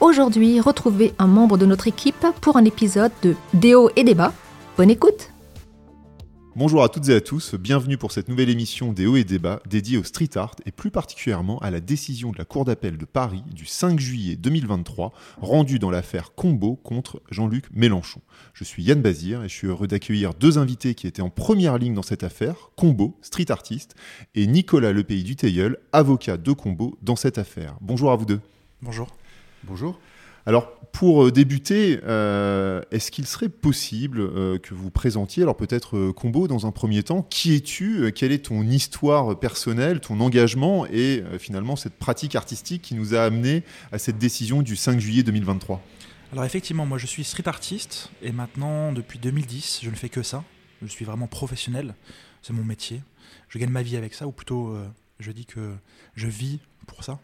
Aujourd'hui, retrouvez un membre de notre équipe pour un épisode de Déo et débat. Bonne écoute Bonjour à toutes et à tous, bienvenue pour cette nouvelle émission des Hauts et Débats dédiée au street art et plus particulièrement à la décision de la Cour d'appel de Paris du 5 juillet 2023 rendue dans l'affaire Combo contre Jean-Luc Mélenchon. Je suis Yann Bazir et je suis heureux d'accueillir deux invités qui étaient en première ligne dans cette affaire, Combo, street artiste, et Nicolas Lepays du Teilleul, avocat de Combo dans cette affaire. Bonjour à vous deux. Bonjour. Bonjour. Alors, pour euh, débuter, euh, est-ce qu'il serait possible euh, que vous présentiez, alors peut-être Combo dans un premier temps, qui es-tu Quelle est ton histoire personnelle, ton engagement et finalement cette pratique artistique qui nous a amené à cette décision du 5 juillet 2023 Alors effectivement, moi je suis street artiste et maintenant depuis 2010, je ne fais que ça. Je suis vraiment professionnel, c'est mon métier. Je gagne ma vie avec ça, ou plutôt je dis que je vis pour ça.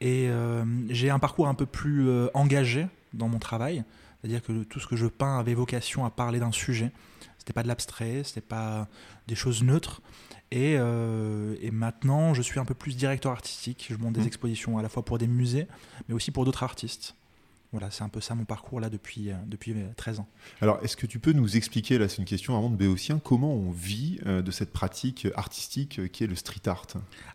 Et euh, j'ai un parcours un peu plus euh, engagé dans mon travail, c'est-à-dire que tout ce que je peins avait vocation à parler d'un sujet. C'était pas de l'abstrait, c'était pas des choses neutres. Et, euh, et, maintenant, je suis un peu plus directeur artistique. Je monte des mmh. expositions à la fois pour des musées, mais aussi pour d'autres artistes. Voilà, c'est un peu ça mon parcours là depuis, euh, depuis 13 euh, ans. Alors, est-ce que tu peux nous expliquer, là c'est une question avant de Béotien, comment on vit euh, de cette pratique artistique qui est le street art?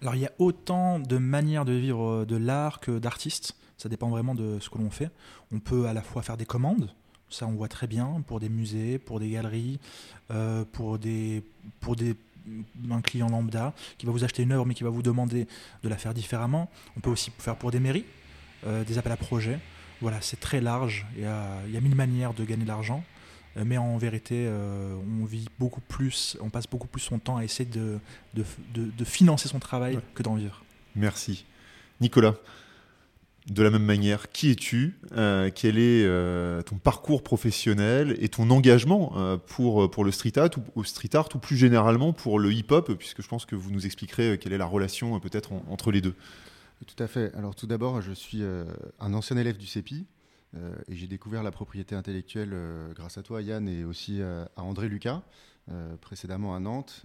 Alors, il y a autant de manières de vivre de l'art que d'artistes. Ça dépend vraiment de ce que l'on fait. On peut à la fois faire des commandes, ça on voit très bien, pour des musées, pour des galeries, pour, des, pour des, un client lambda qui va vous acheter une œuvre mais qui va vous demander de la faire différemment. On peut aussi faire pour des mairies, des appels à projets. Voilà, c'est très large. Il y, a, mille manières de gagner de l'argent. Euh, mais en vérité, euh, on vit beaucoup plus, on passe beaucoup plus son temps à essayer de, de, financer son travail que d'en vivre. Merci. Nicolas, de la même manière, qui es-tu euh, Quel est ton parcours professionnel et ton engagement pour, pour le street art, ou, street art ou plus généralement pour le hip-hop, puisque je pense que vous nous expliquerez quelle est la relation peut-être entre les deux? Tout à fait. Alors tout d'abord, je suis euh, un ancien élève du CEPI euh, et j'ai découvert la propriété intellectuelle euh, grâce à toi, Yann, et aussi à André Lucas. précédemment à Nantes.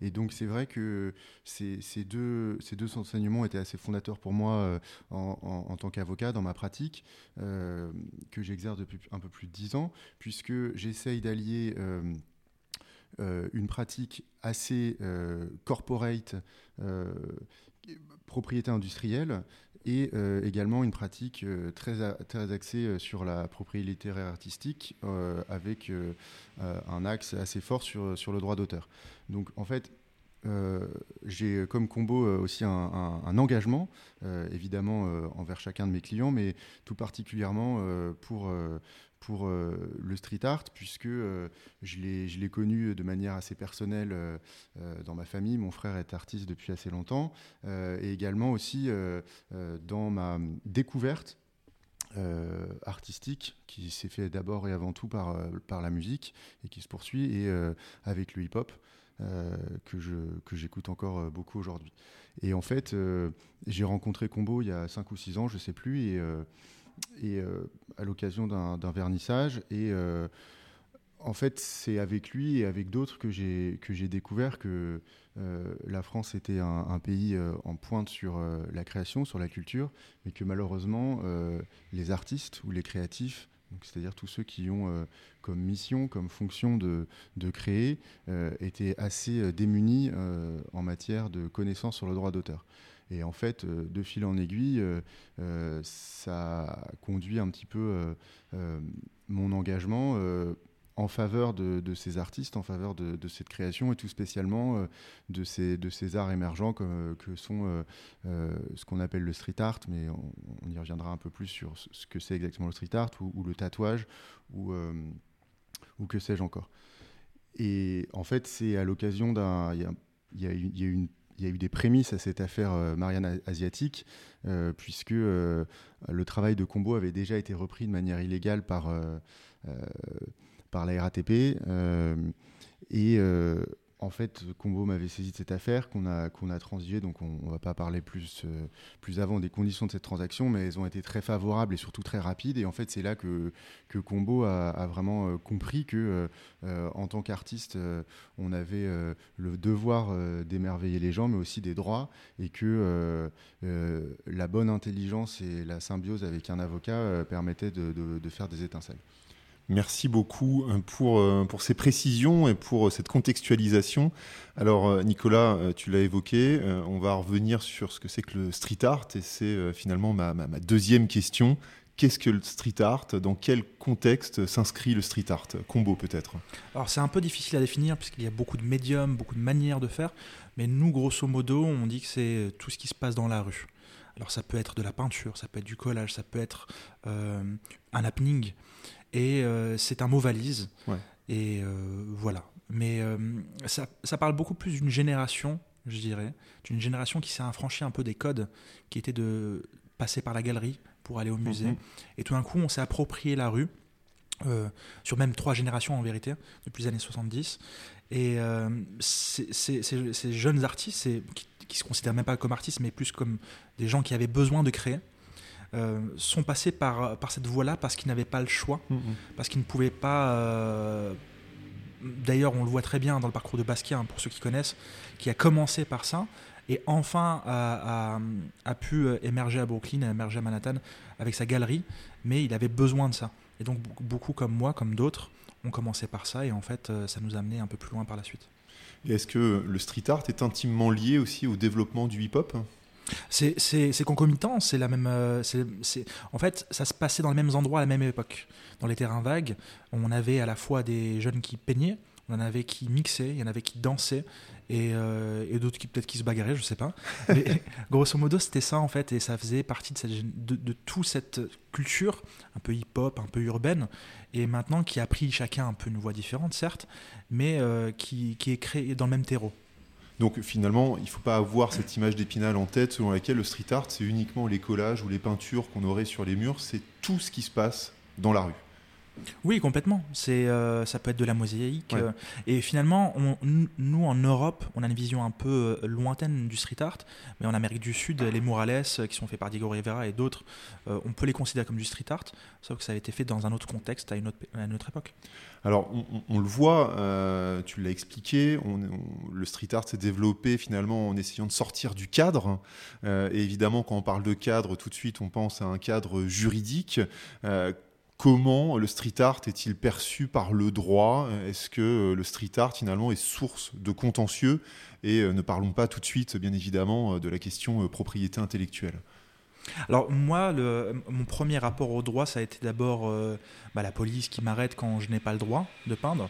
et donc c'est vrai que ces, deux, ces deux enseignements étaient assez fondateurs pour moi en, tant qu'avocat dans ma pratique, que j'exerce depuis un peu plus de dix ans, puisque j'essaye d'allier... une pratique assez corporate propriété industrielle et euh, également une pratique euh, très, très axée euh, sur la propriété littéraire artistique avec un axe assez fort sur, sur le droit d'auteur. Donc en fait, j'ai comme combo aussi un, engagement, évidemment envers chacun de mes clients, mais tout particulièrement pour, pour euh, le street art, puisque euh, je l'ai connu de manière assez personnelle euh, dans ma famille. Mon frère est artiste depuis assez longtemps, et également aussi dans ma découverte artistique qui s'est fait d'abord et avant tout par, par la musique et qui se poursuit, et avec le hip-hop. que j'écoute encore beaucoup aujourd'hui. Et en fait, j'ai rencontré Combo il y a 5 ou 6 ans, je sais plus, et et euh, à l'occasion d'un vernissage. Et euh, en fait, c'est avec lui et avec d'autres que j'ai découvert que euh, la France était un, pays en pointe sur la création, sur la culture, mais que malheureusement, les artistes ou les créatifs, c'est-à-dire tous ceux qui ont comme mission, comme fonction de, de créer, étaient assez démunis en matière de connaissances sur le droit d'auteur. Et en fait, euh, de fil en aiguille, euh, euh, ça conduit un petit peu mon engagement en faveur de, ces artistes, en faveur de, cette création et tout spécialement de, ces, de ces arts émergents que, que sont ce qu'on appelle le street art, mais on, y reviendra un peu plus sur ce que c'est exactement le street art ou, le tatouage ou, ou que sais-je encore. Et en fait, c'est à l'occasion d'un. Il y, y, y a, une il y a eu des prémices à cette affaire Marianne Asiatique, puisque le travail de Combo avait déjà été repris de manière illégale par, par la RATP. et en fait, Combo m'avait saisi de cette affaire qu'on a, qu'on transigé, donc on ne va pas parler plus, euh, plus avant des conditions de cette transaction, mais elles ont été très favorables et surtout très rapides. Et en fait, c'est là que, Combo a, vraiment euh, compris que, euh, en tant qu'artiste, on avait le devoir d'émerveiller les gens, mais aussi des droits, et que la bonne intelligence et la symbiose avec un avocat permettaient de faire des étincelles. Merci beaucoup euh, pour, euh, pour ces précisions et pour euh, cette contextualisation. Alors Nicolas, tu l'as évoqué, on va revenir sur ce que c'est que le street art et c'est finalement ma, ma, deuxième question. Qu'est-ce que le street art? Dans quel contexte s'inscrit le street art? Combo peut-être Alors c'est un peu difficile à définir puisqu'il y a beaucoup de médiums, beaucoup de manières de faire, mais nous grosso modo on dit que c'est tout ce qui se passe dans la rue. Alors ça peut être de la peinture, ça peut être du collage, ça peut être un happening. Et euh, c'est un mot valise. Et euh, voilà. Mais euh, ça, ça, parle beaucoup plus d'une génération, je dirais, d'une génération qui s'est affranchie un peu des codes, qui était de passer par la galerie pour aller au musée. Mhm. Et tout d'un coup, on s'est approprié la rue. sur même trois générations en vérité, depuis les années 70. Et ces, jeunes artistes, qui, qui se considèrent même pas comme artistes, mais plus comme des gens qui avaient besoin de créer, euh, sont passés par, par cette voie-là parce qu'ils n'avaient pas le choix, mm, mm. parce qu'ils ne pouvaient pas. Euh, d'ailleurs, on le voit très bien dans le parcours de Basquiat, hein, pour ceux qui connaissent, qui a commencé par ça et enfin a, a, pu émerger à Brooklyn, a émerger à Manhattan avec sa galerie, mais il avait besoin de ça. Et donc beaucoup comme moi, comme d'autres, ont commencé par ça et en fait euh, ça nous a amené un peu plus loin par la suite. Et est-ce que le street art est intimement lié aussi au développement du hip-hop? C'est concomitant, c'est la même. Euh, en fait, ça se passait dans les mêmes endroits à la même époque. Dans les terrains vagues, on avait à la fois des jeunes qui peignaient, on en avait qui mixaient, il y en avait qui dansaient, et, euh, d'autres qui peut-être qui se bagarraient, je sais pas. Mais grosso modo, c'était ça en fait, et ça faisait partie de, cette, de, de toute cette culture, un peu hip-hop, un peu urbaine, et maintenant qui a pris chacun un peu une voix différente, certes, mais euh, qui, qui est créé dans le même terreau. Donc finalement, il ne faut pas avoir cette image d'épinal en tête selon laquelle le street art, c'est uniquement les collages ou les peintures qu'on aurait sur les murs, c'est tout ce qui se passe dans la rue. Oui, complètement. C'est, euh, ça peut être de la mosaïque. Euh, et finalement, nous, en Europe, on a une vision un peu euh, lointaine du street art. Mais en Amérique du Sud, les murales qui sont faits par Diego Rivera et d'autres, on peut les considérer comme du street art, sauf que ça a été fait dans un autre contexte, à une autre, à une autre époque. Alors, on, le voit, tu l'as expliqué, le street art s'est développé finalement en essayant de sortir du cadre. et évidemment, quand on parle de cadre, tout de suite, on pense à un cadre juridique comment le street art est-il perçu par le droit? Est-ce que euh, le street art finalement est source de contentieux? Et euh, ne parlons pas tout de suite, bien évidemment, euh, de la question propriété intellectuelle. Alors moi, mon premier rapport au droit, ça a été d'abord bah, la police qui m'arrête quand je n'ai pas le droit de peindre.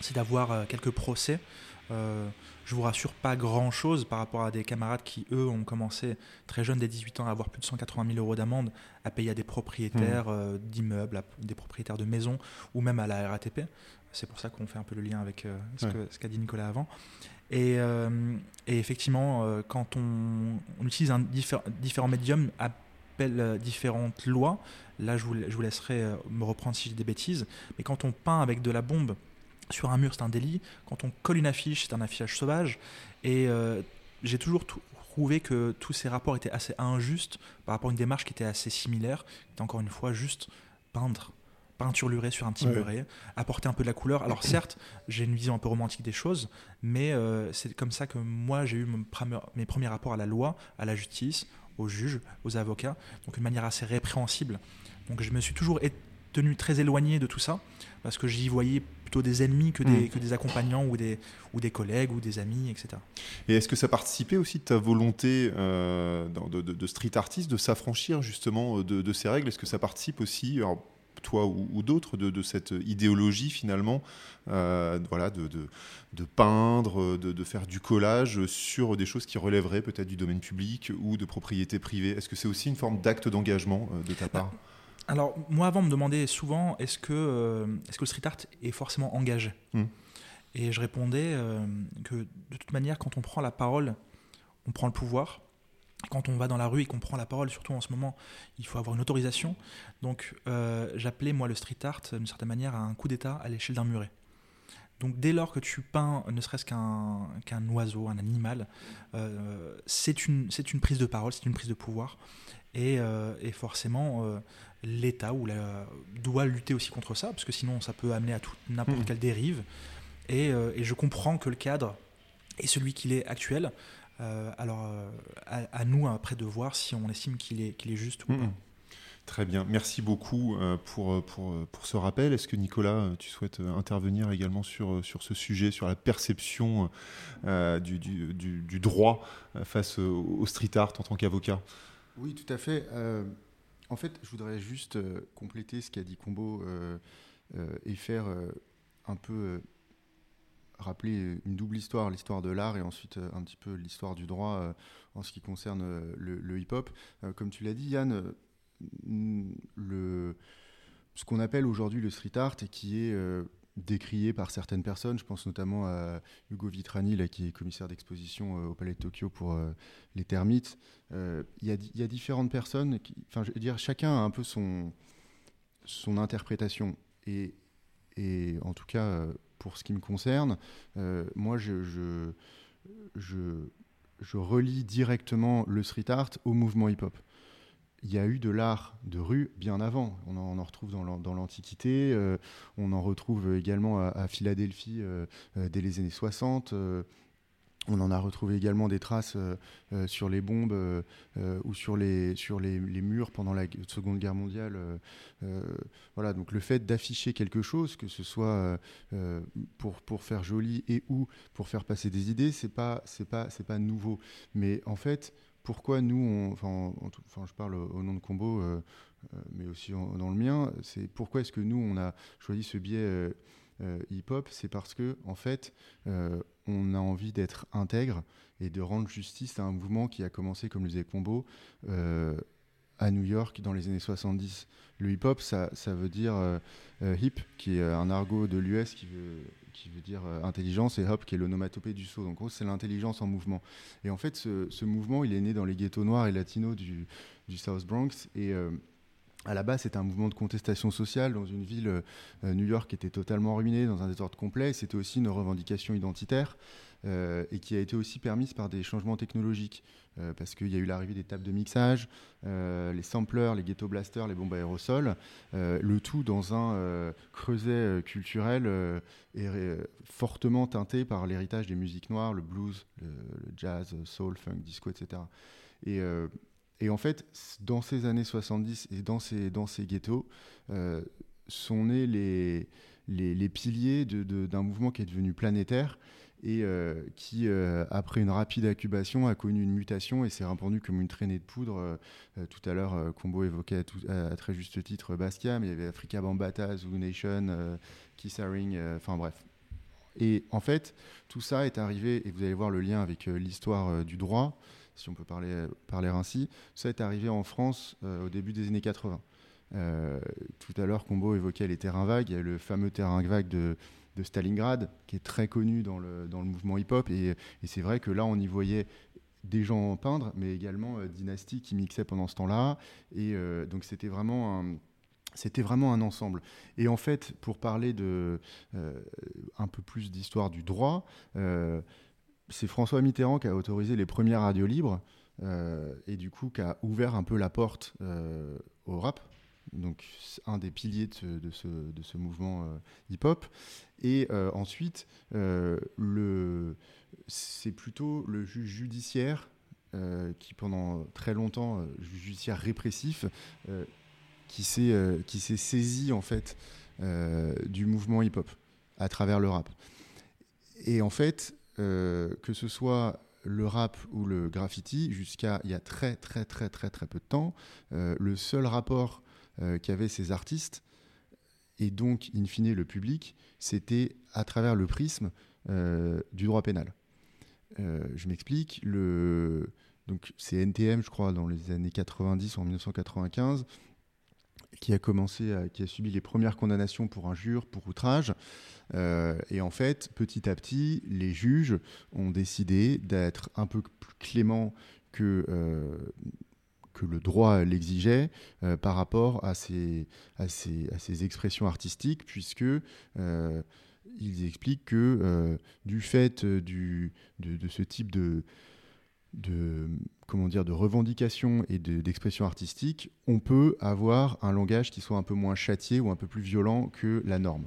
C'est d'avoir quelques procès je vous rassure, pas grand-chose par rapport à des camarades qui, eux, ont commencé très jeunes, dès 18 ans, à avoir plus de 180 000 euros d'amende à payer à des propriétaires mmh. euh, d'immeubles, à des propriétaires de maisons ou même à la RATP. C'est pour ça qu'on fait un peu le lien avec euh, ce qu'a dit Nicolas avant. Et, euh, effectivement, quand on, utilise un différents médiums, appelle différentes lois, là je vous, je vous laisserai me reprendre si j'ai des bêtises, mais quand on peint avec de la bombe, sur un mur, c'est un délit. Quand on colle une affiche, c'est un affichage sauvage. Et euh, j'ai toujours trouvé que tous ces rapports étaient assez injustes par rapport à une démarche qui était assez similaire, qui était encore une fois juste peindre peinturlurer sur un petit muret, apporter un peu de la couleur. Alors certes, j'ai une vision un peu romantique des choses, mais euh, c'est comme ça que moi j'ai eu mes premiers rapports à la loi, à la justice, aux juges, aux avocats, donc une manière assez répréhensible. Donc je me suis toujours tenu très éloigné de tout ça, parce que j'y voyais plutôt des ennemis que des, que des accompagnants ou des, ou des collègues ou des amis, etc. Et est-ce que ça participait aussi de ta volonté euh, de, de, street artiste de s'affranchir justement de, de, ces règles? Est-ce que ça participe aussi, toi ou, d'autres, de, cette idéologie finalement, euh, voilà, de, de, peindre, de, faire du collage sur des choses qui relèveraient peut-être du domaine public ou de propriété privée Est-ce que c'est aussi une forme d'acte d'engagement euh, de ta part? Alors, moi, avant, on me demandait souvent est-ce que, euh, est-ce que le street art est forcément engagé? Hmm. Et je répondais euh, que de toute manière, quand on prend la parole on prend le pouvoir. Quand on va dans la rue et qu'on prend la parole, surtout en ce moment, il faut avoir une autorisation. Donc euh, j'appelais moi le street art d'une certaine manière à un coup d'état à l'échelle d'un muret. Donc dès lors que tu peins ne serait-ce qu'un qu'un oiseau, un animal, euh, c'est une, une prise de parole, c'est une prise de pouvoir. Et, euh, et forcément, euh, l'État doit lutter aussi contre ça, parce que sinon ça peut amener à n'importe Mhm. quelle dérive. Et, euh, et je comprends que le cadre est celui qu'il est actuel. Alors à, à nous après de voir si on estime qu'il est, qu'il est juste ou Mhm. pas. Très bien, merci beaucoup euh, pour, pour, pour ce rappel. Est-ce que Nicolas, euh, tu souhaites euh, intervenir également sur, euh, sur ce sujet, sur la perception euh, du, du, du- droit euh, face au, street art en tant qu'avocat? Oui, tout à fait. Euh, en fait, je voudrais juste euh, compléter ce qu'a dit Combo euh, euh, et faire euh, un peu euh, rappeler une double histoire, l'histoire de l'art et ensuite euh, un petit peu l'histoire du droit euh, en ce qui concerne euh, le, hip-hop. Euh, comme tu l'as dit, Yann, euh, le, ce qu'on appelle aujourd'hui le street art et qui est euh, décrié par certaines personnes, je pense notamment à Hugo Vitrani, qui est commissaire d'exposition euh, au Palais de Tokyo pour euh, les termites. Il y, y a différentes personnes, enfin, je veux dire, chacun a un peu son, son interprétation. Et, et en tout cas, pour ce qui me concerne, moi, je, je, je, je relie directement le street art au mouvement hip-hop. Il y a eu de l'art de rue bien avant. On en, retrouve dans l'an- dans l'Antiquité. euh, on en retrouve également à, Philadelphie euh, euh, dès les années 60. euh, on en a retrouvé également des traces sur les bombes ou sur, les, murs pendant la Seconde Guerre mondiale. voilà, donc le fait d'afficher quelque chose, que ce soit pour, faire joli et ou pour faire passer des idées, c'est pas pas pas nouveau. Mais en fait, pourquoi nous, enfin, je parle au, nom de Combo, euh, euh, mais aussi en- dans le mien, c'est pourquoi est-ce que nous on a choisi ce biais euh, hip-hop, c'est parce que en fait, on a envie d'être intègre et de rendre justice à un mouvement qui a commencé, comme le disait Combo, à New York dans les années 70. Le hip-hop, ça, ça veut dire hip, qui est un argot de l'US qui veut, qui veut dire euh, intelligence, et hop, qui est l'onomatopée du saut. Donc, c'est l'intelligence en mouvement. Et en fait, ce, mouvement, il est né dans les ghettos noirs et latinos du, South Bronx. Et euh, à la base, c'était un mouvement de contestation sociale dans une ville, euh, New York, qui était totalement ruinée, dans un désordre complet. C'était aussi une revendication identitaire et qui a été aussi permise par des changements technologiques. Euh, parce qu'il y a eu l'arrivée des tables de mixage, euh, les samplers, les ghetto blasters, les bombes à aérosols, euh, le tout dans un creuset culturel et fortement teinté par l'héritage des musiques noires, le blues, le, le jazz, soul, funk, disco, etc. Et, en fait, dans ces années 70 et dans ces, dans ghettos, sont nés les, piliers d'un mouvement qui est devenu planétaire et euh, qui, euh, après une rapide incubation, a connu une mutation et s'est répandu comme une traînée de poudre. Euh, tout à l'heure, Combo évoquait à, très juste titre Basquiat, mais il y avait Africa Bambata, Zoo Nation, Kiss Haring, euh, enfin bref. Et en fait, tout ça est arrivé, et vous allez voir le lien avec l'histoire du droit, si on peut parler, ainsi, ça est arrivé en France au début des années 80. Euh, tout à l'heure, Combo évoquait les terrains vagues. Il y a le fameux terrain vague de, de Stalingrad, qui est très connu dans le, dans le mouvement hip-hop. Et, et c'est vrai que là, on y voyait des gens peindre, mais également euh, qui mixait pendant ce temps-là. Et euh, donc, c'était vraiment un. C'était vraiment un ensemble. Et en fait, pour parler de euh, un peu plus d'histoire du droit, euh, c'est François Mitterrand qui a autorisé les premières radios libres et du coup qui a ouvert un peu la porte au rap. Donc un des piliers de ce, de ce, mouvement euh, hip-hop. Et euh, ensuite, euh, le, c'est plutôt le juge judiciaire qui pendant très longtemps, juge judiciaire répressif, qui s'est qui s'est saisi en fait du mouvement hip-hop à travers le rap. Et en fait, que ce soit le rap ou le graffiti, jusqu'à il y a très très très très très peu de temps, le seul rapport qu'avaient ces artistes, et donc in fine le public, c'était à travers le prisme euh, du droit pénal. Euh, je m'explique, donc c'est NTM, je crois, dans les années 90 ou en 1995, qui a commencé, qui a subi les premières condamnations pour injure, pour outrage. Euh, et en fait, petit à petit, les juges ont décidé d'être un peu plus cléments que, euh, que le droit l'exigeait euh, par rapport à ces, à, ces, à ces expressions artistiques, puisque euh, ils expliquent que euh, du fait du, de, de ce type de, de comment dire de revendication et de- d'expression artistique, on peut avoir un langage qui soit un peu moins châtié ou un peu plus violent que la norme.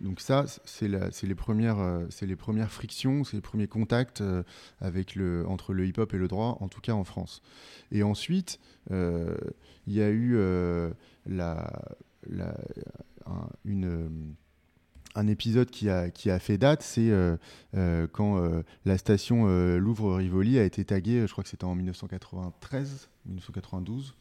Donc ça, c'est la- c'est les premières, euh, c'est les premières frictions, c'est les premiers contacts euh, avec le, entre le hip-hop et le droit, en tout cas en France. Et ensuite, euh, il y a eu la, la- un, épisode qui a, fait date, c'est quand la station Louvre-Rivoli a été taguée, je crois que c'était en 1993, 1992.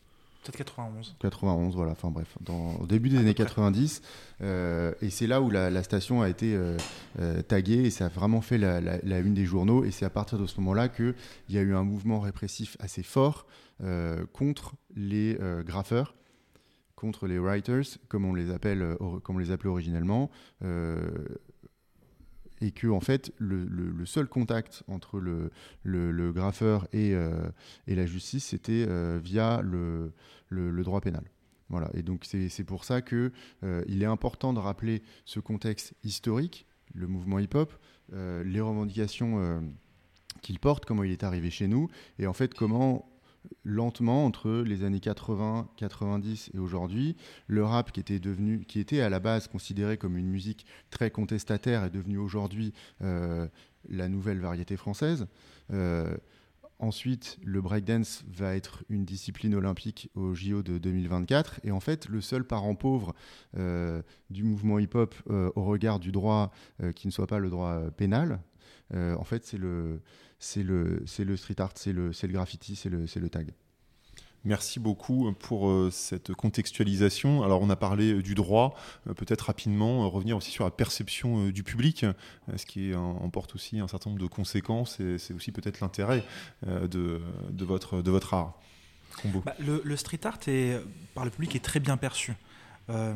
Peut-être 91. 91, voilà, enfin bref, dans, au début des années 90. euh, et c'est là où la, la station a été euh, euh, taguée et ça a vraiment fait la, la- la une des journaux. Et c'est à partir de ce moment-là qu'il y a eu un mouvement répressif assez fort euh, contre les graffeurs, contre les writers, comme on les appelle, comme on les appelait originellement. euh, et que en fait le, seul contact entre le, graffeur et, euh, et la justice c'était euh, via le, droit pénal. Voilà. Et donc c'est pour ça que euh, il est important de rappeler ce contexte historique, le mouvement hip-hop, les revendications qu'il porte, comment il est arrivé chez nous, et en fait comment lentement entre les années 80, 90 et aujourd'hui, le rap qui était devenu, qui était à la base considéré comme une musique très contestataire est devenu aujourd'hui euh, la nouvelle variété française. Euh, Ensuite, le breakdance va être une discipline olympique au JO de 2024. Et en fait, le seul parent pauvre euh, du mouvement hip-hop au regard du droit qui ne soit pas le droit pénal, en fait, c'est le, c'est le, c'est le street art, c'est le, c'est le graffiti, c'est le, c'est le tag. Merci beaucoup pour euh, cette contextualisation. Alors on a parlé euh, du droit, euh, peut-être rapidement euh, revenir aussi sur la perception euh, du public, euh, ce qui emporte aussi un certain nombre de conséquences et c'est aussi peut-être l'intérêt euh, de, de, votre, de votre art. Combo. Bah, le, le street art est, par le public est très bien perçu. Euh,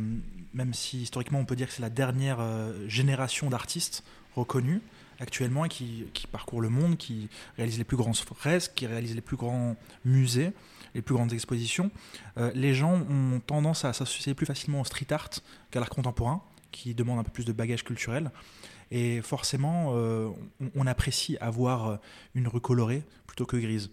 même si historiquement on peut dire que c'est la dernière euh, génération d'artistes reconnus actuellement et qui, qui parcourent le monde, qui réalisent les plus grands fresques, qui réalisent les plus grands musées, les plus grandes expositions. Euh, les gens ont tendance à s'associer plus facilement au street art qu'à l'art contemporain, qui demande un peu plus de bagage culturel. Et forcément, euh, on, on apprécie avoir une rue colorée plutôt que grise.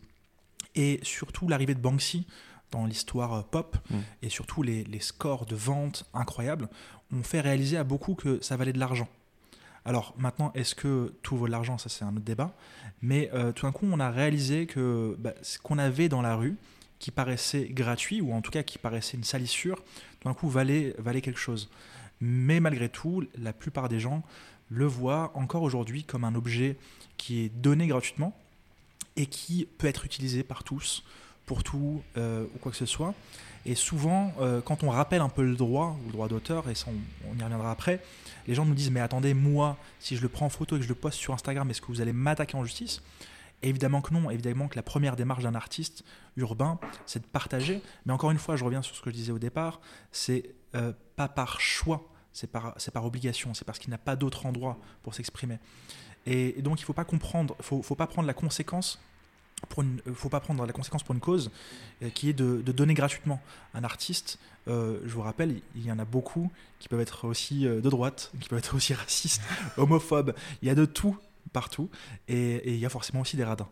Et surtout l'arrivée de Banksy dans l'histoire euh, pop Mm. et surtout les, les scores de vente incroyables ont fait réaliser à beaucoup que ça valait de l'argent. Alors maintenant, est-ce que tout vaut l'argent? Ça, c'est un autre débat. Mais euh, tout d'un coup, on a réalisé que bah, ce qu'on avait dans la rue, qui paraissait gratuit, ou en tout cas qui paraissait une salissure, tout d'un coup valait, valait quelque chose. Mais malgré tout, la plupart des gens le voient encore aujourd'hui comme un objet qui est donné gratuitement et qui peut être utilisé par tous, pour tout euh, ou quoi que ce soit. Et souvent, euh, quand on rappelle un peu le droit, ou le droit d'auteur, et ça on y reviendra après, les gens nous disent mais attendez, moi, si je le prends en photo et que je le poste sur Instagram, est-ce que vous allez m'attaquer en justice? Évidemment que non, évidemment que la première démarche d'un artiste urbain, c'est de partager. Mais encore une fois, je reviens sur ce que je disais au départ, c'est euh, pas par choix, c'est par, par obligation, c'est parce qu'il n'a pas d'autre endroit pour s'exprimer. Et, donc il faut pas comprendre, faut, faut pas prendre la conséquence une, euh, faut pas prendre la conséquence pour une cause euh, qui est de, donner gratuitement. Un artiste, euh, je vous rappelle, il y en a beaucoup qui peuvent être aussi de droite, qui peuvent être aussi racistes, homophobes. Il y a de tout partout et, il y a forcément aussi des radins.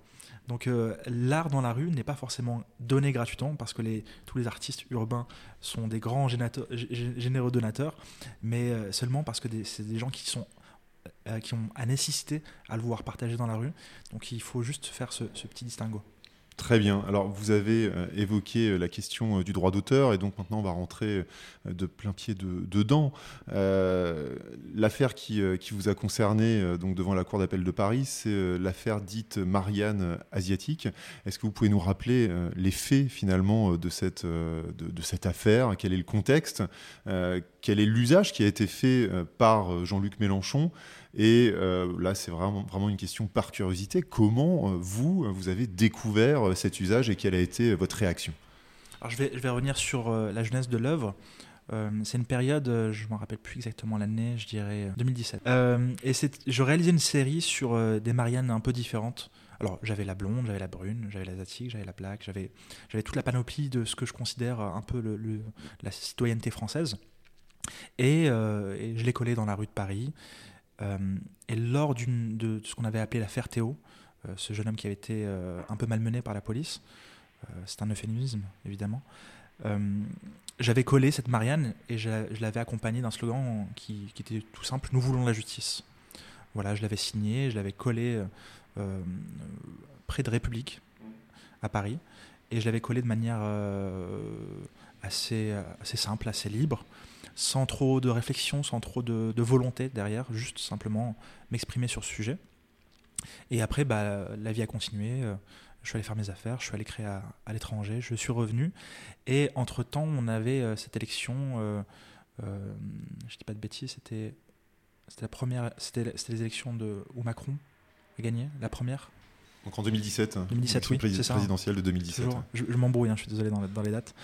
Donc l'art dans la rue n'est pas forcément donné gratuitement parce que tous les artistes urbains sont des grands généreux donateurs, mais seulement parce que c'est des gens qui sont qui ont à nécessité à le voir partager dans la rue. Donc il faut juste faire ce petit distinguo. Très bien. Alors, vous avez euh, évoqué euh, la question euh, du droit d'auteur, et donc maintenant on va rentrer de plein pied de- dedans. L'affaire qui, vous a concerné donc devant la Cour d'appel de Paris, c'est l'affaire dite Marianne asiatique. Est-ce que vous pouvez nous rappeler les faits finalement de cette, de, cette affaire? Quel est le contexte? Quel est l'usage qui a été fait par Jean-Luc Mélenchon? Et euh, là, c'est vraiment, vraiment une question par curiosité. Comment, euh, vous, vous avez découvert euh, cet usage et quelle a été euh, votre réaction? Alors je vais, revenir sur euh, la jeunesse de l'œuvre. Euh, c'est une période, euh, je ne me rappelle plus exactement l'année, je dirais 2017. Euh, et je réalisais une série sur euh, des Marianne un peu différentes. Alors j'avais la blonde, j'avais la brune, j'avais l'asiatique, j'avais la black, j'avais, toute la panoplie de ce que je considère un peu la citoyenneté française. Et, euh, et je l'ai collé dans la rue de Paris. Euh, et lors de ce qu'on avait appelé l'affaire Théo, euh, ce jeune homme qui avait été euh, un peu malmené par la police, c'est un euphémisme évidemment, j'avais collé cette Marianne et je, l'avais accompagnée d'un slogan qui, était tout simple Nous voulons la justice. Voilà, je l'avais signé, je l'avais collé près de République, à Paris, et je l'avais collé de manière assez simple, assez libre, sans trop de réflexion, sans trop de, de volonté derrière, juste simplement m'exprimer sur ce sujet. Et après, bah, la vie a continué. euh, Je suis allé faire mes affaires, je suis allé créer à, à l'étranger, je suis revenu. Et entre-temps, on avait euh, cette élection, euh, euh, je dis pas de bêtises, c'était la première, c'était les élections de, où Macron a gagné, la première. Donc en 2017, 2017, l'élection oui, c'est ça. présidentielle de 2017. Toujours. Je, je m'embrouille, hein, je suis désolé dans, dans les dates.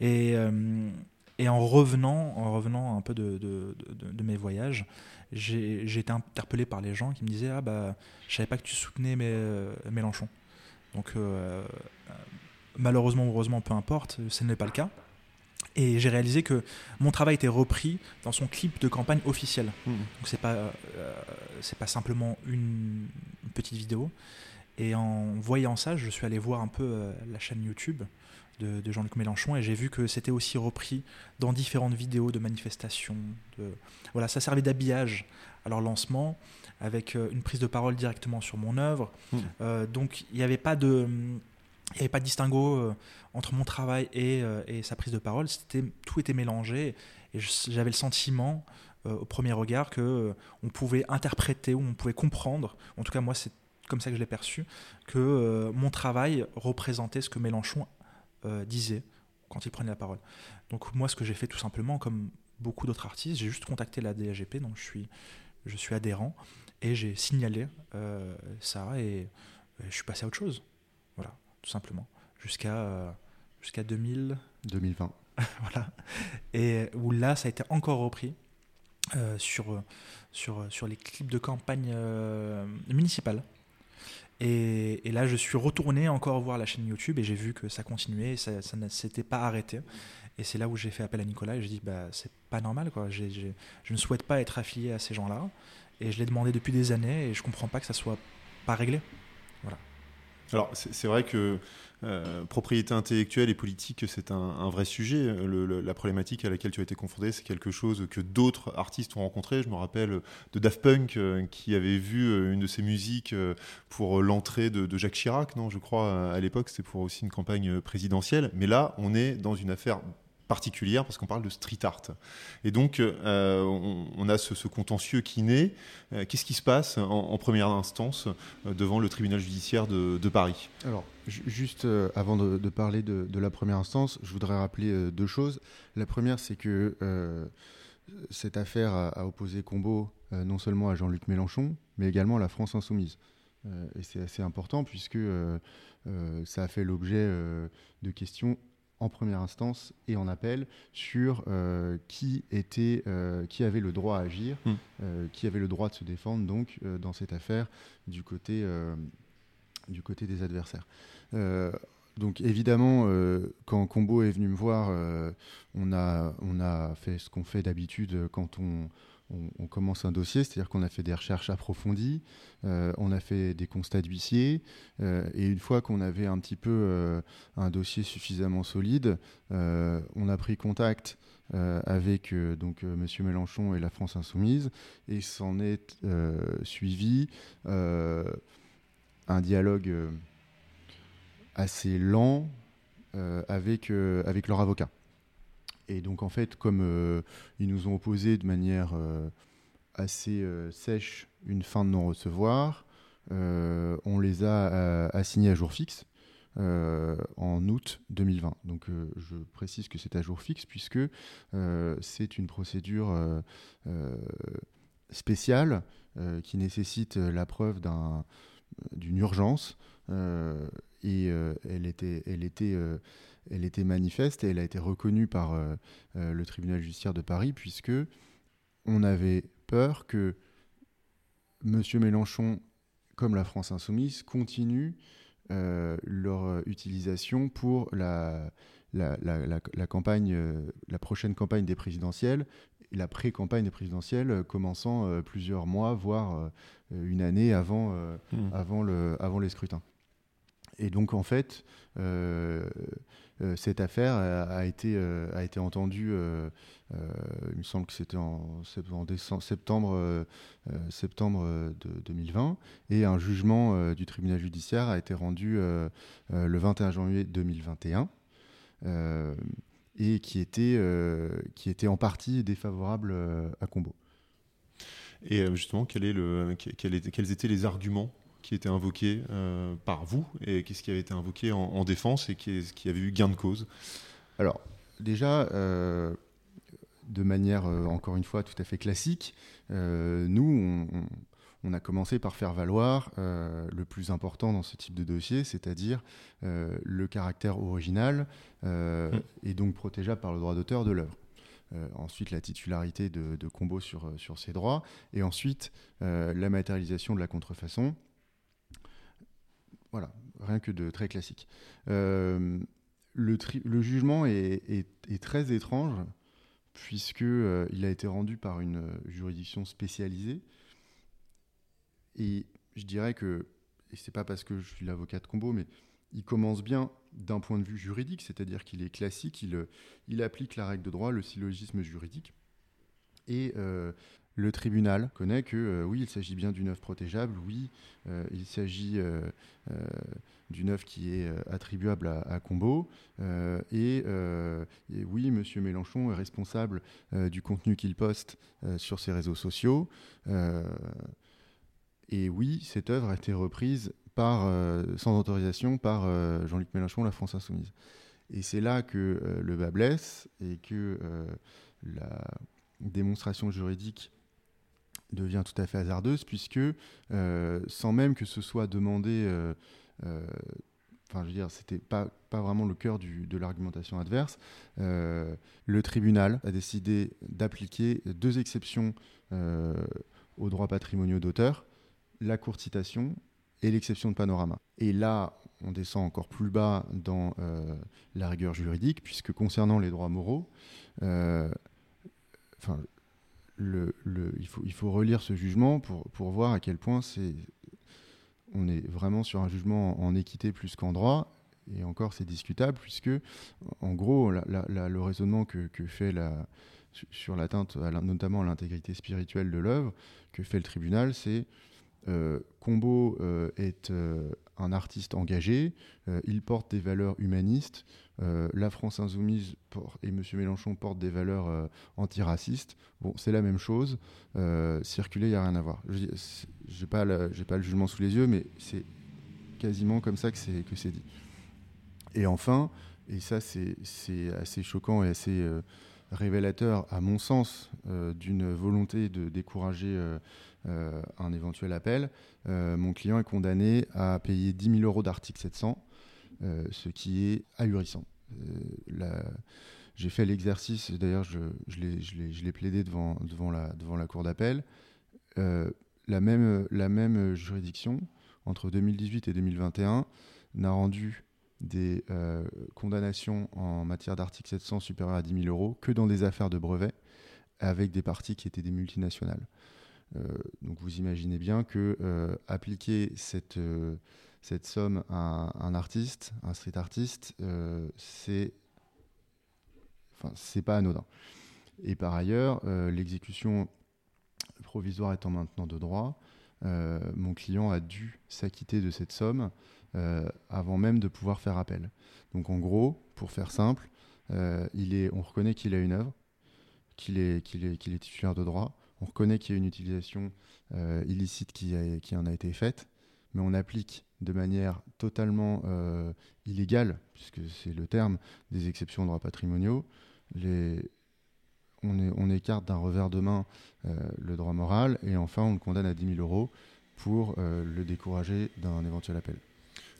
Et, euh, et en revenant, en revenant un peu de, de, de- de mes voyages, j'ai été interpellé par les gens qui me disaient Ah bah, je savais pas que tu soutenais mes, euh, Mélenchon. Donc, euh, euh, malheureusement ou heureusement, peu importe, ce n'est pas le cas. Et j'ai réalisé que mon travail était repris dans son clip de campagne officiel. Mhm. Donc c'est pas euh, c'est pas simplement une, une petite vidéo. Et en voyant ça, je suis allé voir un peu euh, la chaîne YouTube de, de Jean-Luc Mélenchon et j'ai vu que c'était aussi repris dans différentes vidéos de manifestations. De... Voilà, ça servait d'habillage à leur lancement avec euh, une prise de parole directement sur mon œuvre. Mhm. Euh, donc il n'y avait pas de il n'y avait pas de distinguo euh, entre mon travail et, et sa prise de parole. C'était tout était mélangé et j'avais le sentiment euh, au premier regard que euh, on pouvait interpréter ou on pouvait comprendre. En tout cas, moi, c'est comme ça que je l'ai perçu que mon travail représentait ce que Mélenchon euh, disait quand il prenait la parole. Donc moi, ce que j'ai fait tout simplement, comme beaucoup d'autres artistes, j'ai juste contacté la DGP, donc je suis, je suis adhérent, et j'ai signalé euh, ça, et, et je suis passé à autre chose. Voilà, tout simplement. Jusqu'à euh, jusqu'à 2000, 2020. voilà. Et où là, ça a été encore repris euh, sur, sur, sur les clips de campagne euh, municipale. Et, là, je suis retourné encore voir la chaîne YouTube et j'ai vu que ça continuait, et ça, ne s'était pas arrêté. Et c'est là où j'ai fait appel à Nicolas et j'ai dit, bah, c'est pas normal, quoi. Je ne souhaite pas être affilié à ces gens-là. Et je l'ai demandé depuis des années et je comprends pas que ça soit pas réglé. Alors, c'est vrai que euh, propriété intellectuelle et politique, c'est un, vrai sujet. La problématique à laquelle tu as été confronté, c'est quelque chose que d'autres artistes ont rencontré. Je me rappelle de Daft Punk euh, qui avait vu euh, une de ses musiques pour l'entrée de, de Jacques Chirac, non Je crois à l'époque, c'était pour aussi une campagne présidentielle. Mais là, on est dans une affaire particulière parce qu'on parle de street art. Et donc, euh, on, a ce, contentieux qui naît. Euh, Qu'est-ce qui se passe en, première instance euh, devant le tribunal judiciaire de, Paris? Alors, ju- juste avant de, parler de, la première instance, je voudrais rappeler deux choses. La première, c'est que cette affaire a, a opposé Combo non seulement à Jean-Luc Mélenchon, mais également à la France Insoumise. Et c'est assez important puisque ça a fait l'objet de questions en première instance et en appel sur euh, qui était, euh, qui avait le droit à agir, Mm. euh, qui avait le droit de se défendre donc dans cette affaire du côté du côté des adversaires. Donc évidemment, quand Combo est venu me voir, on, a, on a fait ce qu'on fait d'habitude quand on, on- commence un dossier, c'est-à-dire qu'on a fait des recherches approfondies, euh, on a fait des constats d'huissier, euh, et une fois qu'on avait un petit peu euh, un dossier suffisamment solide, on a pris contact avec donc Monsieur Mélenchon et la France Insoumise, et s'en est suivi un dialogue assez lent avec, avec leur avocat. Et donc en fait, comme euh, ils nous ont opposé de manière euh, assez euh, sèche une fin de non-recevoir, on les a assignés à jour fixe en août 2020. Donc je précise que c'est à jour fixe puisque c'est une procédure spéciale qui nécessite la preuve d'un- d'une urgence et elle était, elle était elle était manifeste et elle a été reconnue par le tribunal judiciaire de Paris, puisque on avait peur que M. Mélenchon, comme la France insoumise, continuent leur utilisation pour la, la, la, campagne, la prochaine campagne des présidentielles la pré-campagne présidentielle euh, commençant euh, plusieurs mois, voire euh, une année avant, hmm. avant, le, avant les scrutins. Et donc, en fait, cette affaire a, été, a été entendue, il me semble que c'était en, en septembre, septembre de 2020, et un jugement du tribunal judiciaire a été rendu le 21 janvier 2021 et qui était, euh, qui était en partie défavorable euh, à Combo. Et euh, justement, quel est le, quel quels étaient les arguments qui étaient invoqués par vous et qu'est-ce qui avait été invoqué en, défense et qui, qui, avait eu gain de cause? Alors, déjà, de manière, encore une fois, tout à fait classique, nous, on, on a commencé par faire valoir euh, le plus important dans ce type de dossier, c'est-à-dire euh, le caractère original euh, mmh. et donc protégeable par le droit d'auteur de l'œuvre. ensuite, la titularité de, Combo sur, sur ses droits, et ensuite la matérialisation de la contrefaçon. Voilà, rien que de très classique. Le, le, jugement est, très étrange puisqu'il il a été rendu par une juridiction spécialisée et je dirais que, et c'est pas parce que je suis l'avocat de combo, mais il commence bien d'un point de vue juridique, c'est-à-dire qu'il est classique, il, il applique la règle de droit, le syllogisme juridique. Et euh, le tribunal connaît que euh, oui, il s'agit bien d'une œuvre protégeable, oui, euh, il s'agit d'une œuvre qui est attribuable à, Combo, et, oui, M. Mélenchon est responsable du contenu qu'il poste sur ses réseaux sociaux. Et oui, cette œuvre a été reprise par, euh, sans autorisation par euh, Jean-Luc Mélenchon, la France Insoumise. Et c'est là que euh, le bas blesse et que la démonstration juridique devient tout à fait hasardeuse, puisque sans même que ce soit demandé, enfin je veux dire, c'était pas, pas vraiment le cœur du, de l'argumentation adverse, le tribunal a décidé d'appliquer deux exceptions aux droits patrimoniaux d'auteur la courte citation et l'exception de panorama. Et là, on descend encore plus bas dans euh, la rigueur juridique, puisque concernant les droits moraux, euh, enfin, il, faut, relire ce jugement pour, voir à quel point on est vraiment sur un jugement en équité plus qu'en droit. Et encore, c'est discutable, puisque, en gros, le raisonnement que, fait sur l'atteinte notamment à l'intégrité spirituelle de l'œuvre, que fait le tribunal, c'est euh, Combo euh, est euh, un artiste engagé, il porte des valeurs humanistes, la France insoumise et M. Mélenchon portent des valeurs antiracistes. Bon, c'est la même chose, circuler, il n'y a rien à voir. Je n'ai pas, pas, le jugement sous les yeux, mais c'est quasiment comme ça que c'est dit. Et enfin, et ça c'est assez choquant et assez révélateur, à mon sens, d'une volonté de décourager euh, un éventuel appel, euh, mon client est condamné à payer 10 000 euros d'article 700, euh, ce qui est ahurissant. j'ai fait l'exercice, d'ailleurs je, je l'ai plaidé devant, la, cour d'appel. la même juridiction, entre 2018 et 2021, n'a rendu des condamnations en matière d'article 700 supérieures à 10 000 euros que dans des affaires de brevets avec des parties qui étaient des multinationales. Euh, donc vous imaginez bien que euh, appliquer cette, euh, cette somme à un artiste, un street artiste, c'est enfin, c'est pas anodin. Et par ailleurs, l'exécution provisoire étant maintenant de droit, mon client a dû s'acquitter de cette somme avant même de pouvoir faire appel. Donc en gros, pour faire simple, est, on reconnaît qu'il a une œuvre, qu'il est, qu'il est, titulaire de droit, on reconnaît qu'il y a une utilisation euh, illicite qui, en a été faite, mais on applique de manière totalement euh, illégale, puisque c'est le terme des exceptions aux droits patrimoniaux, on, écarte d'un revers de main euh, le droit moral, et enfin on le condamne à 10 000 euros pour le décourager d'un éventuel appel.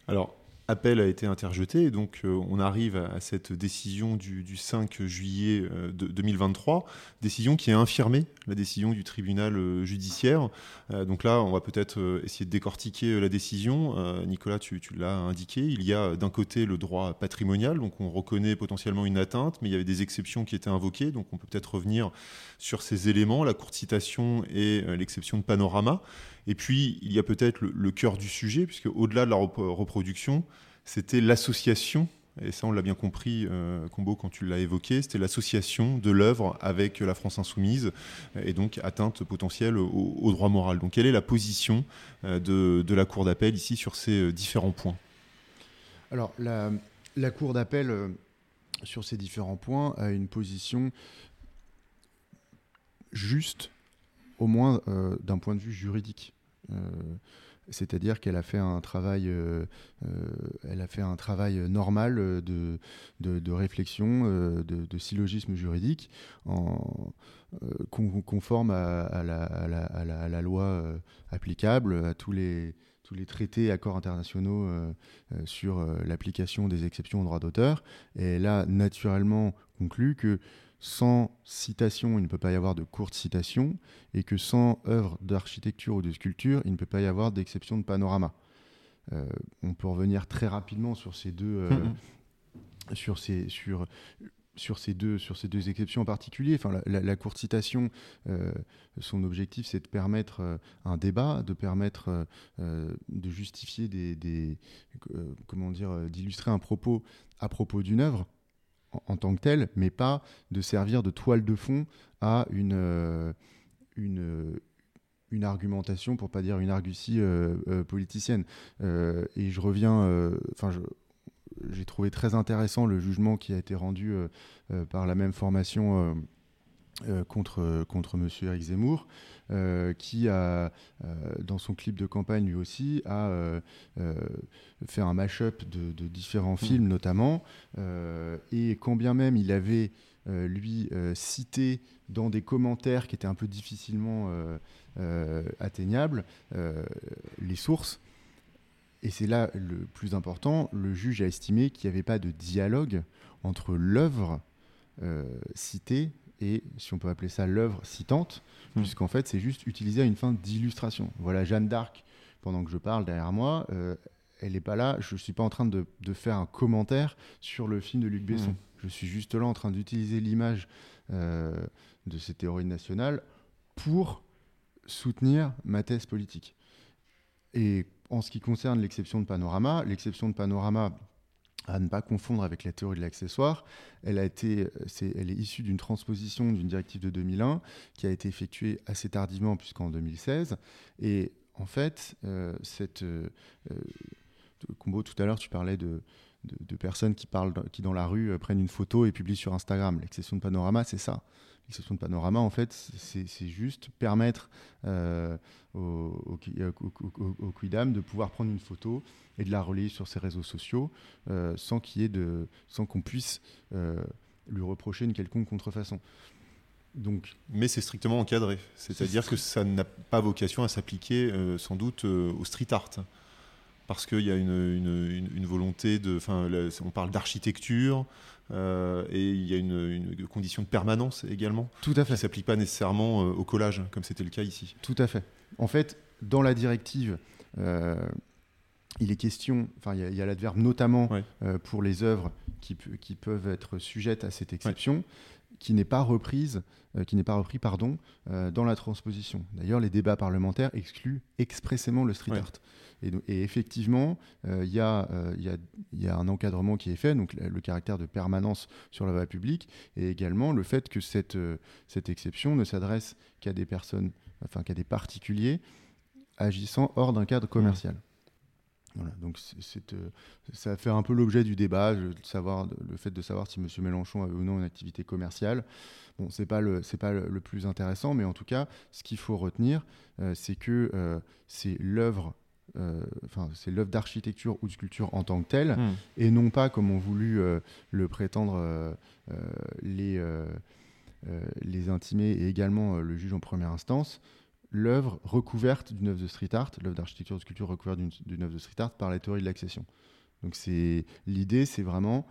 Alors, appel a été interjeté, et donc euh, on arrive à, cette décision du, 5 juillet euh, de, 2023, décision qui a infirmé la décision du tribunal euh, judiciaire. donc là, on va peut-être essayer de décortiquer la décision. Nicolas, tu, tu l'as indiqué, il y a d'un côté le droit patrimonial, donc on reconnaît potentiellement une atteinte, mais il y avait des exceptions qui étaient invoquées, donc on peut peut-être revenir sur ces éléments, la courte citation et l'exception de panorama. Et puis, il y a peut-être le, cœur du sujet, puisque au-delà de la reproduction, c'était l'association, et ça on l'a bien compris, euh, Combo, quand tu l'as évoqué, c'était l'association de l'œuvre avec la France insoumise, et donc atteinte potentielle au, droit moral. Donc quelle est la position euh, de, la Cour d'appel ici sur ces euh, différents points? Alors, la, la Cour d'appel, sur ces différents points, a une position juste, au moins d'un point de vue juridique. Euh, c'est-à-dire qu'elle a fait un travail, euh, euh, elle a fait un travail normal de, de, réflexion, de, syllogisme juridique, en, conforme à, la, loi applicable, à tous les, tous les traités, accords internationaux sur l'application des exceptions au droit d'auteur. Et elle a naturellement conclu que sans citation, il ne peut pas y avoir de courte citation, et que sans œuvre d'architecture ou de sculpture, il ne peut pas y avoir d'exception de panorama. Euh, on peut revenir très rapidement sur ces deux, euh, mm-hmm. sur ces, sur, sur ces deux, sur ces deux exceptions en particulier. Enfin, la, courte citation, euh, son objectif, c'est de permettre un débat, de permettre de justifier des, comment dire, d'illustrer un propos à propos d'une œuvre en, tant que tel, mais pas de servir de toile de fond à une, euh, une, argumentation, pour pas dire une argutie euh, euh, politicienne. et je reviens, enfin, j'ai trouvé très intéressant le jugement qui a été rendu par la même formation euh, contre, contre M. Eric Zemmour, euh, qui a, euh, dans son clip de campagne lui aussi, a fait un mash-up de, différents mmh. films notamment, et quand bien même il avait, lui, cité dans des commentaires qui étaient un peu difficilement atteignables, les sources, et c'est là le plus important, le juge a estimé qu'il n'y avait pas de dialogue entre l'œuvre citée et, si on peut appeler ça, l'œuvre citante, hmm. puisqu'en fait, c'est juste utilisé à une fin d'illustration. Voilà Jeanne d'Arc, pendant que je parle derrière moi, euh, elle n'est pas là, je ne suis pas en train de, faire un commentaire sur le film de Luc Besson. Hmm. Je suis juste là en train d'utiliser l'image euh, de cette héroïne nationale pour soutenir ma thèse politique. Et en ce qui concerne l'exception de Panorama, l'exception de Panorama, à ne pas confondre avec la théorie de l'accessoire. Elle, est, elle est issue d'une transposition d'une directive de 2001 qui a été effectuée assez tardivement puisqu'en 2016. Et en fait, euh, cette euh, euh, combo tout à l'heure, tu parlais de, de, personnes qui, parlent, qui dans la rue prennent une photo et publient sur Instagram. L'exception de panorama, c'est ça. L'exception de panorama, en fait, c'est juste permettre euh, au, au, de pouvoir prendre une photo et de la relayer sur ses réseaux sociaux euh, sans qu'on puisse euh, lui reprocher une quelconque contrefaçon. Donc, mais c'est strictement encadré, c'est-à-dire que ça n'a pas vocation à s'appliquer sans doute au street art parce qu'il y a une, une, volonté de. Enfin, on parle d'architecture euh, et il y a une, condition de permanence également. Tout à fait. Qui ne s'applique pas nécessairement euh, au collage, comme c'était le cas ici. Tout à fait. En fait, dans la directive, euh, il est question. Enfin, il y a, l'adverbe notamment pour les œuvres qui, qui, peuvent être sujettes à cette exception. Qui n'est pas reprise, qui n'est pas repris, pardon, dans la transposition. D'ailleurs, les débats parlementaires excluent expressément le street art. Et, effectivement, euh, il euh, y, a un encadrement qui est fait, donc le, caractère de permanence sur la voie publique, et également le fait que cette, euh, cette exception ne s'adresse qu'à des personnes, enfin qu'à des particuliers agissant hors d'un cadre commercial. Voilà, donc ça fait un peu l'objet du débat, le, savoir, le fait de savoir si M. Mélenchon avait ou non une activité commerciale. Bon, c'est pas le c'est pas le, plus intéressant, mais en tout cas, ce qu'il faut retenir, c'est que c'est l'œuvre euh, c'est l'œuvre d'architecture ou de sculpture en tant que telle, hmm. et non pas comme ont voulu euh, le prétendre euh, les, les intimés et également le juge en première instance, l'œuvre recouverte d'une œuvre de street art, l'œuvre d'architecture ou de sculpture recouverte d'une œuvre de street art par la théorie de l'accession. Donc c'est l'idée, c'est vraiment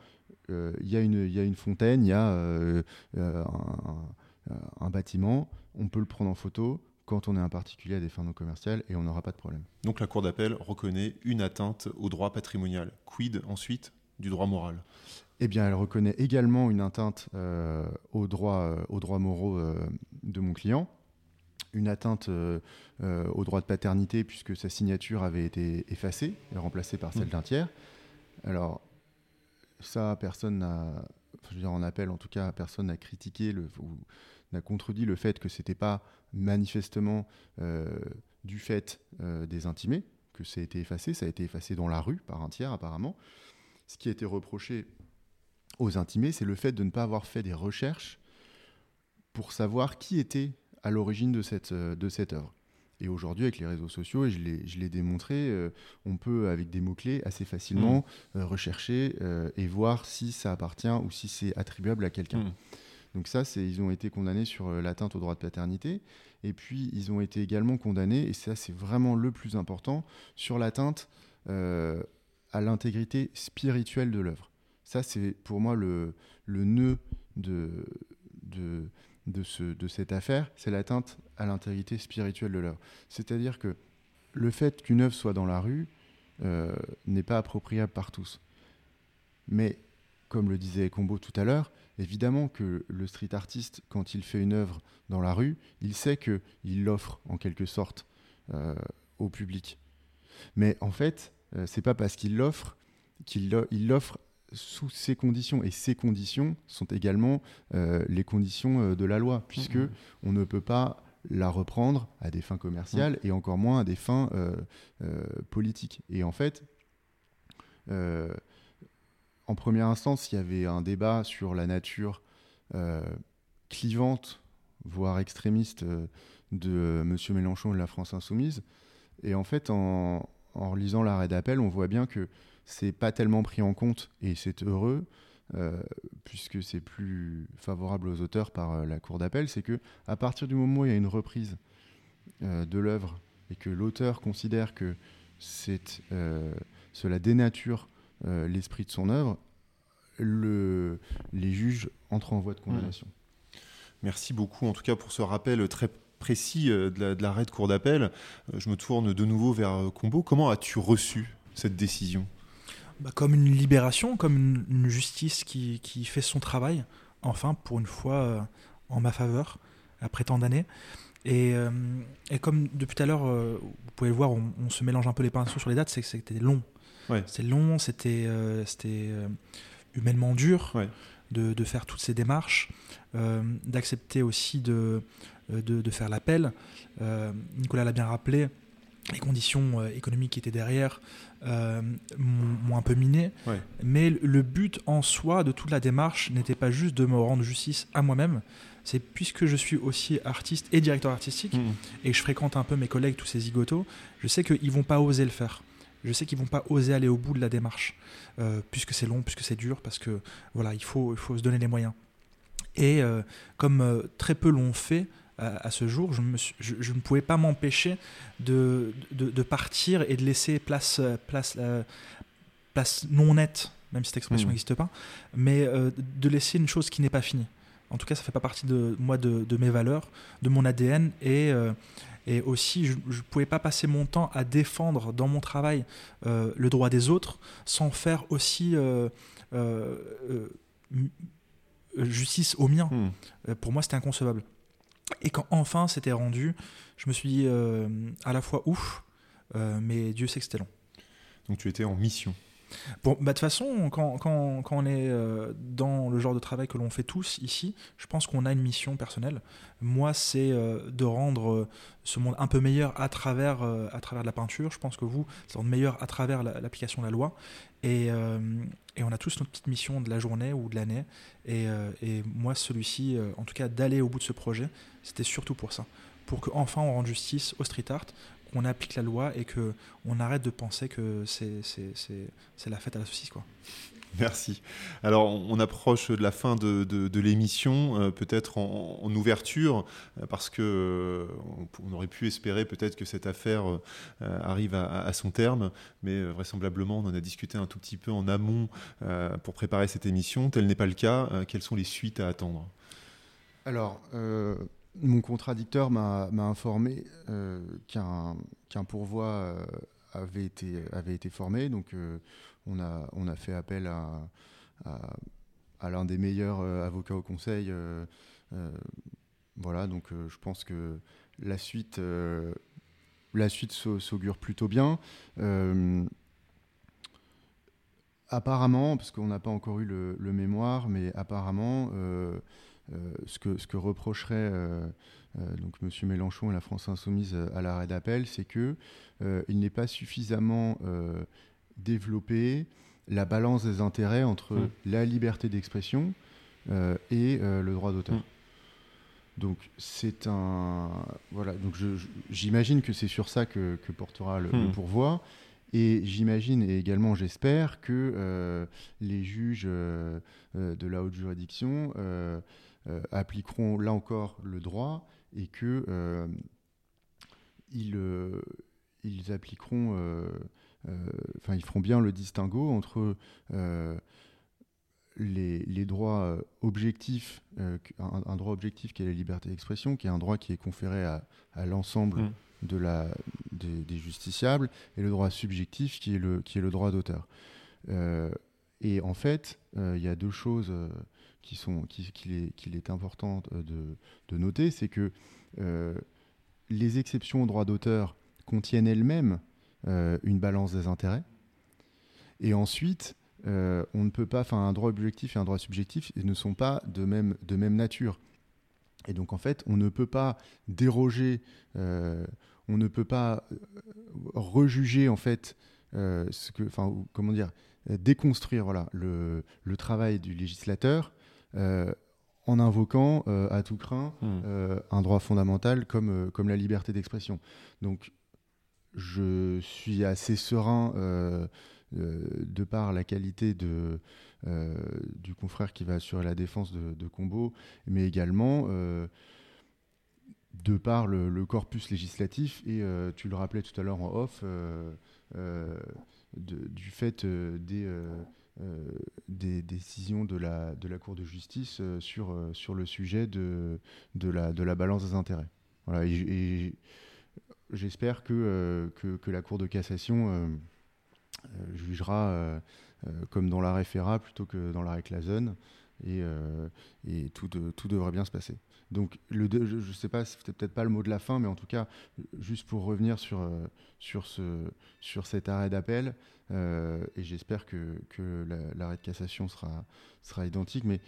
euh, il y, a une- il y a une fontaine, il y a euh, euh, un, bâtiment, on peut le prendre en photo quand on est un particulier à des fins non commerciales et on n'aura pas de problème. Donc la Cour d'appel reconnaît une atteinte au droit patrimonial. Quid ensuite du droit moral? Eh bien, elle reconnaît également une atteinte aux, droits, aux droits moraux de mon client, une atteinte euh, euh, au droit de paternité puisque sa signature avait été effacée et remplacée par celle Mm. d'un tiers. Alors, ça, personne n'a, je veux dire, en appel, en tout cas, personne n'a critiqué le, ou n'a contredit le fait que c'était pas manifestement euh, du fait euh, des intimés que ça a été effacé. Ça a été effacé dans la rue par un tiers, apparemment. Ce qui a été reproché aux intimés, c'est le fait de ne pas avoir fait des recherches pour savoir qui était à l'origine de cette, euh, de cette œuvre. Et aujourd'hui, avec les réseaux sociaux, et je l'ai démontré, euh, on peut, avec des mots-clés, assez facilement euh, rechercher euh, et voir si ça appartient ou si c'est attribuable à quelqu'un. Mm. Donc ça, ils ont été condamnés sur l'atteinte au droit de paternité. Et puis, ils ont été également condamnés, et ça, c'est vraiment le plus important, sur l'atteinte à l'intégrité spirituelle de l'œuvre. Ça, c'est pour moi le, le nœud de, de, de, ce, de cette affaire, c'est l'atteinte à l'intégrité spirituelle de l'œuvre. C'est-à-dire que le fait qu'une œuvre soit dans la rue euh, n'est pas appropriable par tous. Mais, comme le disait Combo tout à l'heure, évidemment que le street artiste, quand il fait une œuvre dans la rue, il sait qu'il l'offre en quelque sorte euh, au public. Mais en fait, euh, c'est pas parce qu'il l'offre qu'il l'o- il l'offre sous ces conditions. Et ces conditions sont également euh, les conditions euh, de la loi, puisque Mhm. on ne peut pas la reprendre à des fins commerciales et encore moins à des fins euh, euh, politiques. Et en fait, en première instance, il y avait un débat sur la nature clivante, voire extrémiste, de M. Mélenchon et de la France Insoumise. Et en fait, en, en relisant l'arrêt d'appel, on voit bien que c'est pas tellement pris en compte, et c'est heureux, euh, puisque c'est plus favorable aux auteurs par euh, la cour d'appel, c'est que à partir du moment où il y a une reprise euh, de l'œuvre et que l'auteur considère que cela dénature l'esprit de son œuvre, le, les juges entrent en voie de condamnation. Merci beaucoup en tout cas pour ce rappel très précis de la- de l'arrêt de cour d'appel. Je me tourne de nouveau vers Combo. Comment as-tu reçu cette décision? Bah, comme une libération, comme une, une justice qui, qui fait son travail, enfin, pour une fois, euh, en ma faveur, après tant d'années. Et, euh, et comme depuis tout à l'heure, euh, vous pouvez le voir, on, on se mélange un peu les pinceaux sur les dates, c'est que c'était long. Ouais. C'était long, c'était humainement dur Ouais. de, de faire toutes ces démarches, d'accepter aussi de, de, de faire l'appel. Nicolas l'a bien rappelé, les conditions euh, économiques qui étaient derrière euh, m'ont un peu miné. Ouais. Mais le- but en soi de toute la démarche n'était pas juste de me rendre justice à moi-même, c'est puisque je suis aussi artiste et directeur artistique, et que je fréquente un peu mes collègues, tous ces zigotos, je sais qu'ils vont pas oser le faire. Je sais qu'ils vont pas oser aller au bout de la démarche, euh, puisque c'est long, puisque c'est dur, parce que voilà, il faut, il faut se donner les moyens. Et euh, comme très peu l'ont fait à, à ce jour, je, me suis- je- je ne pouvais pas m'empêcher de, de, de partir et de laisser place, euh, place, euh, place non nette, même si cette expression Mhm. n'existe pas, mais euh, de laisser une chose qui n'est pas finie. En tout cas, ça fait pas partie de moi, de, de mes valeurs, de mon ADN, et, euh, et aussi, je ne pouvais pas passer mon temps à défendre dans mon travail le droit des autres sans faire aussi justice au mien. Euh, pour moi, c'était inconcevable. Et quand enfin c'était rendu, je me suis dit euh, à la fois ouf, euh, mais Dieu sait que c'était long. Donc tu étais en mission. Bon, bah, de toute façon, quand, quand, quand on est euh, dans le genre de travail que l'on fait tous ici, je pense qu'on a une mission personnelle. Moi, c'est de rendre ce monde un peu meilleur à travers, à travers la peinture. Je pense que vous, c'est de rendre meilleur à travers la- l'application de la loi. Et, et on a tous notre petite mission de la journée ou de l'année. Et, et moi, celui-ci, en tout cas, d'aller au bout de ce projet, c'était surtout pour ça. Pour qu'enfin on rende justice au street art, qu'on applique la loi et que on arrête de penser que c'est c'est- c'est- c'est la fête à la saucisse. Quoi. Merci. Alors, on approche de la fin de, de, l'émission, euh, peut-être en, en, ouverture, euh, parce que euh, on, aurait pu espérer peut-être que cette affaire arrive à, à, son terme, mais vraisemblablement, on en a discuté un tout petit peu en amont pour préparer cette émission. Tel n'est pas le cas. quelles sont les suites à attendre? Alors, mon contradicteur m'a informé qu'un qu'un pourvoi avait été, avait été formé, donc on a, on a fait appel à, l'un des meilleurs euh, avocats au conseil. Euh, euh, voilà, donc je pense que la suite, la suite s'augure plutôt bien. apparemment, parce qu'on n'a pas encore eu le, mémoire, mais apparemment, ce, que, ce que reprocherait donc Monsieur Mélenchon et la France insoumise à l'arrêt d'appel, c'est que il n'est pas suffisamment développer la balance des intérêts entre mm. la liberté d'expression euh, et euh, le droit d'auteur. Mm. Donc c'est un voilà donc j'imagine que c'est sur ça que, portera le, mm. pourvoi et j'imagine et également j'espère que euh, les juges de la haute juridiction appliqueront là encore le droit et que ils, ils appliqueront euh, enfin, ils feront bien le distinguo entre euh, les, droits euh, objectifs, un, droit objectif qui est la liberté d'expression, qui est un droit qui est conféré à, l'ensemble mmh. de la, des, justiciables, et le droit subjectif qui est le, qui est le droit d'auteur. et en fait, il y a deux choses qui sont qu'il qui est, qui est, important de, de noter, c'est que les exceptions au droit d'auteur contiennent elles-mêmes euh, une balance des intérêts. Et ensuite, euh, on ne peut pas, enfin, un droit objectif et un droit subjectif ne sont pas de même, de même nature. Et donc, en fait, on ne peut pas déroger, euh, on ne peut pas rejuger, en fait, ce que, enfin, comment dire, déconstruire voilà, le, le travail du législateur en invoquant à tout craint mmh. un droit fondamental comme, comme la liberté d'expression. Donc, je suis assez serein euh, euh, de par la qualité de, euh, du confrère qui va assurer la défense de, Combo, mais également de par le, corpus législatif, et tu le rappelais tout à l'heure en off, du fait des, des, décisions de la, de la Cour de justice sur, sur le sujet de, de, la, de la balance des intérêts. Voilà, et j'espère euh, que, que, la Cour de cassation euh, euh, jugera comme dans l'arrêt Ferrat plutôt que dans l'arrêt Clazen. Et, et tout, tout, devrait bien se passer. Donc, je ne sais pas, c'était peut-être pas le mot de la fin, mais en tout cas, juste pour revenir sur, sur, ce, sur cet arrêt d'appel, et j'espère que, que l'arrêt de cassation sera, sera identique, mais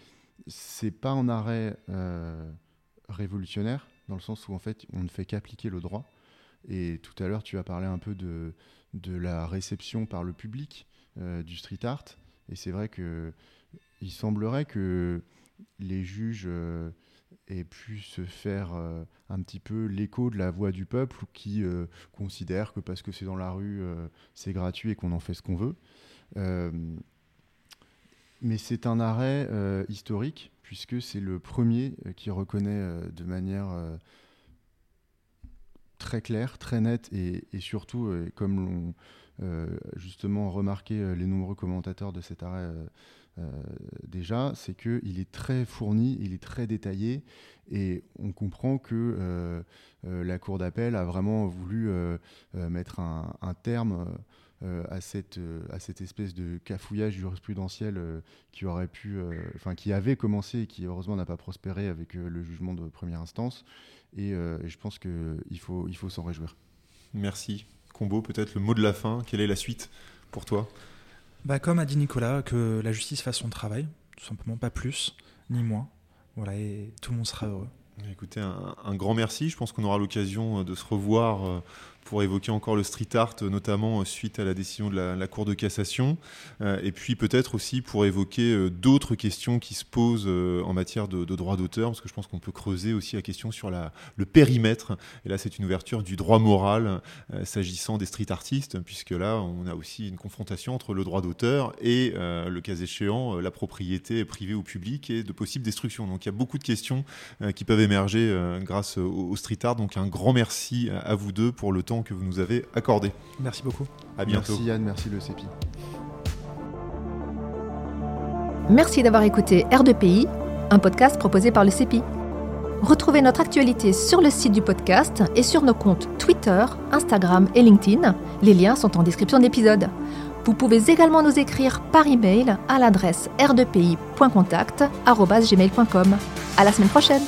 c'est pas un arrêt révolutionnaire, dans le sens où en fait, on ne fait qu'appliquer le droit. Et tout à l'heure, tu as parlé un peu de, de la réception par le public euh, du street art. Et c'est vrai que il semblerait que les juges euh, aient pu se faire euh, un petit peu l'écho de la voix du peuple qui considèrent que parce que c'est dans la rue, c'est gratuit et qu'on en fait ce qu'on veut. mais c'est un arrêt historique puisque c'est le premier qui reconnaît de manière très clair, très net et, surtout, euh, comme l'ont euh, justement remarqué euh, les nombreux commentateurs de cet arrêt déjà, c'est qu'il est très fourni, il est très détaillé et on comprend que la Cour d'appel a vraiment voulu mettre un, terme à, cette, à cette espèce de cafouillage jurisprudentiel qui aurait pu, enfin qui avait commencé et qui heureusement n'a pas prospéré avec le jugement de première instance. Euh, et, je pense qu'il faut, il faut s'en réjouir. Merci. Combo, peut-être le mot de la fin. Quelle est la suite pour toi? Bah, Comme a dit Nicolas, que la justice fasse son travail, tout simplement, pas plus ni moins. Voilà, et tout le monde sera heureux. Écoutez, un, grand merci. Je pense qu'on aura l'occasion de se revoir euh, pour évoquer encore le street art, notamment euh, suite à la décision de la, Cour de cassation, euh, et puis peut-être aussi pour évoquer euh, d'autres questions qui se posent en matière de, droit d'auteur, parce que je pense qu'on peut creuser aussi la question sur le périmètre, et là c'est une ouverture du droit moral s'agissant des street artistes, puisque là on a aussi une confrontation entre le droit d'auteur et le cas échéant la propriété privée ou publique et de possibles destructions. Donc il y a beaucoup de questions qui peuvent émerger grâce au, au street art, donc un grand merci à vous deux pour le temps que vous nous avez accordé. Merci beaucoup. À bientôt. Merci Yann, merci le CEPI. Merci d'avoir écouté R2PI, un podcast proposé par le CEPI. Retrouvez notre actualité sur le site du podcast et sur nos comptes Twitter, Instagram et LinkedIn. Les liens sont en description d'épisode. Vous pouvez également nous écrire par email à l'adresse r2pi.contact@gmail.com. À la semaine prochaine.